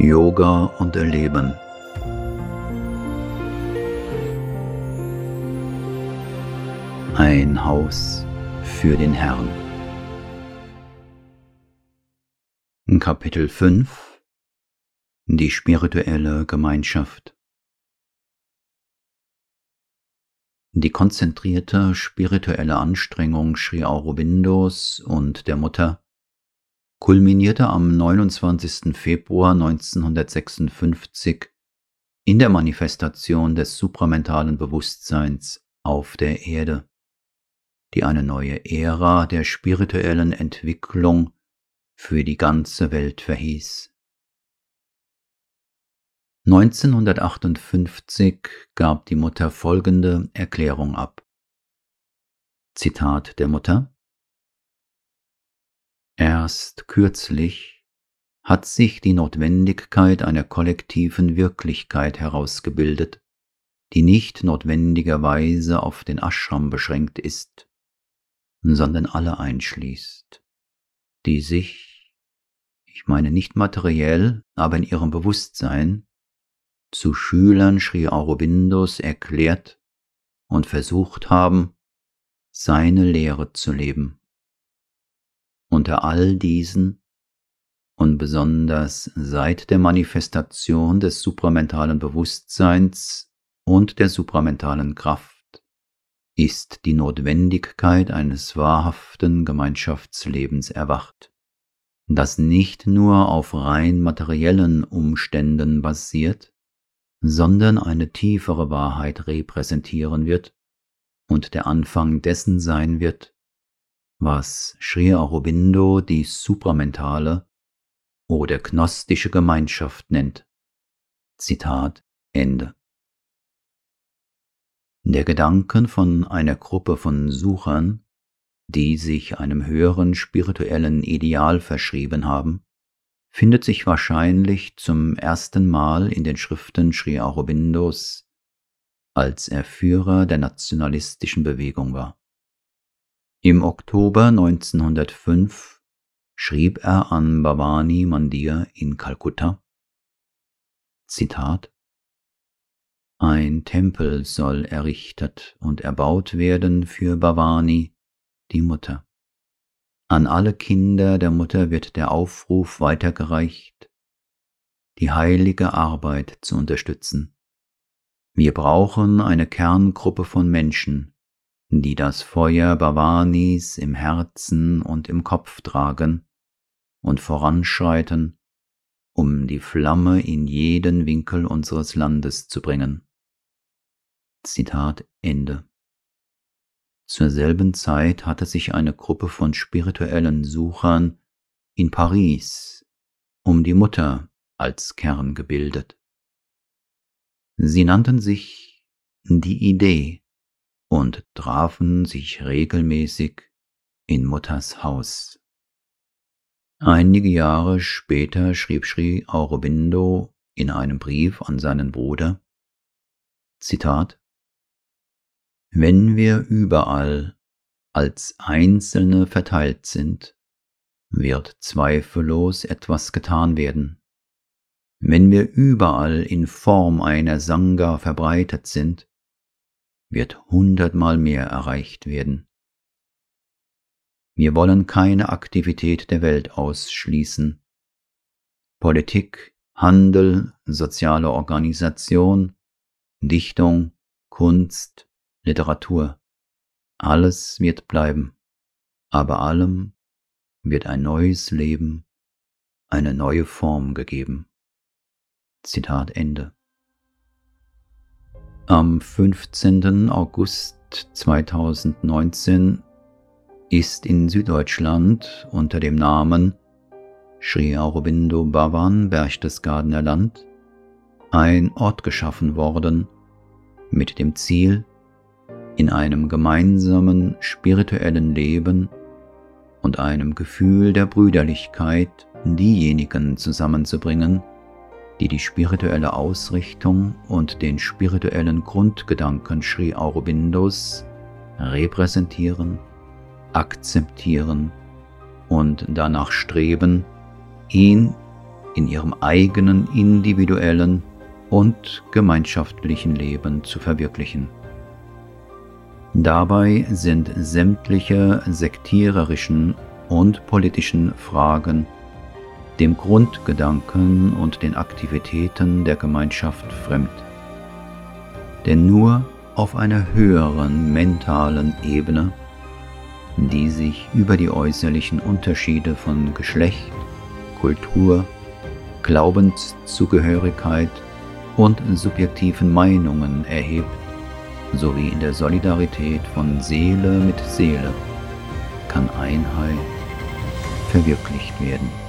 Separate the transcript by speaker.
Speaker 1: Yoga und Erleben. Ein Haus für den Herrn. Kapitel 5 Die spirituelle Gemeinschaft Die konzentrierte spirituelle Anstrengung Sri Aurobindos und der Mutter kulminierte am 29. Februar 1956 in der Manifestation des supramentalen Bewusstseins auf der Erde, die eine neue Ära der spirituellen Entwicklung für die ganze Welt verhieß. 1958 gab die Mutter folgende Erklärung ab. Zitat der Mutter Erst kürzlich hat sich die Notwendigkeit einer kollektiven Wirklichkeit herausgebildet, die nicht notwendigerweise auf den Ashram beschränkt ist, sondern alle einschließt, die sich, ich meine nicht materiell, aber in ihrem Bewusstsein, zu Schülern Sri Aurobindos erklärt und versucht haben, seine Lehre zu leben. Unter all diesen und besonders seit der Manifestation des supramentalen Bewusstseins und der supramentalen Kraft ist die Notwendigkeit eines wahrhaften Gemeinschaftslebens erwacht, das nicht nur auf rein materiellen Umständen basiert, sondern eine tiefere Wahrheit repräsentieren wird und der Anfang dessen sein wird, was Sri Aurobindo die supramentale oder gnostische Gemeinschaft nennt. Zitat Ende. Der Gedanken von einer Gruppe von Suchern, die sich einem höheren spirituellen Ideal verschrieben haben, findet sich wahrscheinlich zum ersten Mal in den Schriften Sri Aurobindos, als er Führer der nationalistischen Bewegung war. Im Oktober 1905 schrieb er an Bhavani Mandir in Kalkutta, Zitat, Ein Tempel soll errichtet und erbaut werden für Bhavani, die Mutter. An alle Kinder der Mutter wird der Aufruf weitergereicht, die heilige Arbeit zu unterstützen. Wir brauchen eine Kerngruppe von Menschen, die das Feuer Bhavanis im Herzen und im Kopf tragen und voranschreiten, um die Flamme in jeden Winkel unseres Landes zu bringen. Zitat Ende. Zur selben Zeit hatte sich eine Gruppe von spirituellen Suchern in Paris um die Mutter als Kern gebildet. Sie nannten sich die Idee und trafen sich regelmäßig in Mutters Haus. Einige Jahre später schrieb Sri Aurobindo in einem Brief an seinen Bruder, Zitat, Wenn wir überall als Einzelne verteilt sind, wird zweifellos etwas getan werden. Wenn wir überall in Form einer Sangha verbreitet sind, wird hundertmal mehr erreicht werden. Wir wollen keine Aktivität der Welt ausschließen. Politik, Handel, soziale Organisation, Dichtung, Kunst, Literatur, alles wird bleiben, aber allem wird ein neues Leben, eine neue Form gegeben. Zitat Ende. Am 15. August 2019 ist in Süddeutschland unter dem Namen Sri Aurobindo Bhavan Berchtesgadener Land ein Ort geschaffen worden mit dem Ziel, in einem gemeinsamen spirituellen Leben und einem Gefühl der Brüderlichkeit diejenigen zusammenzubringen, die die spirituelle Ausrichtung und den spirituellen Grundgedanken Sri Aurobindos repräsentieren, akzeptieren und danach streben, ihn in ihrem eigenen individuellen und gemeinschaftlichen Leben zu verwirklichen. Dabei sind sämtliche sektiererischen und politischen Fragen dem Grundgedanken und den Aktivitäten der Gemeinschaft fremd. Denn nur auf einer höheren mentalen Ebene, die sich über die äußerlichen Unterschiede von Geschlecht, Kultur, Glaubenszugehörigkeit und subjektiven Meinungen erhebt, sowie in der Solidarität von Seele mit Seele kann Einheit verwirklicht werden.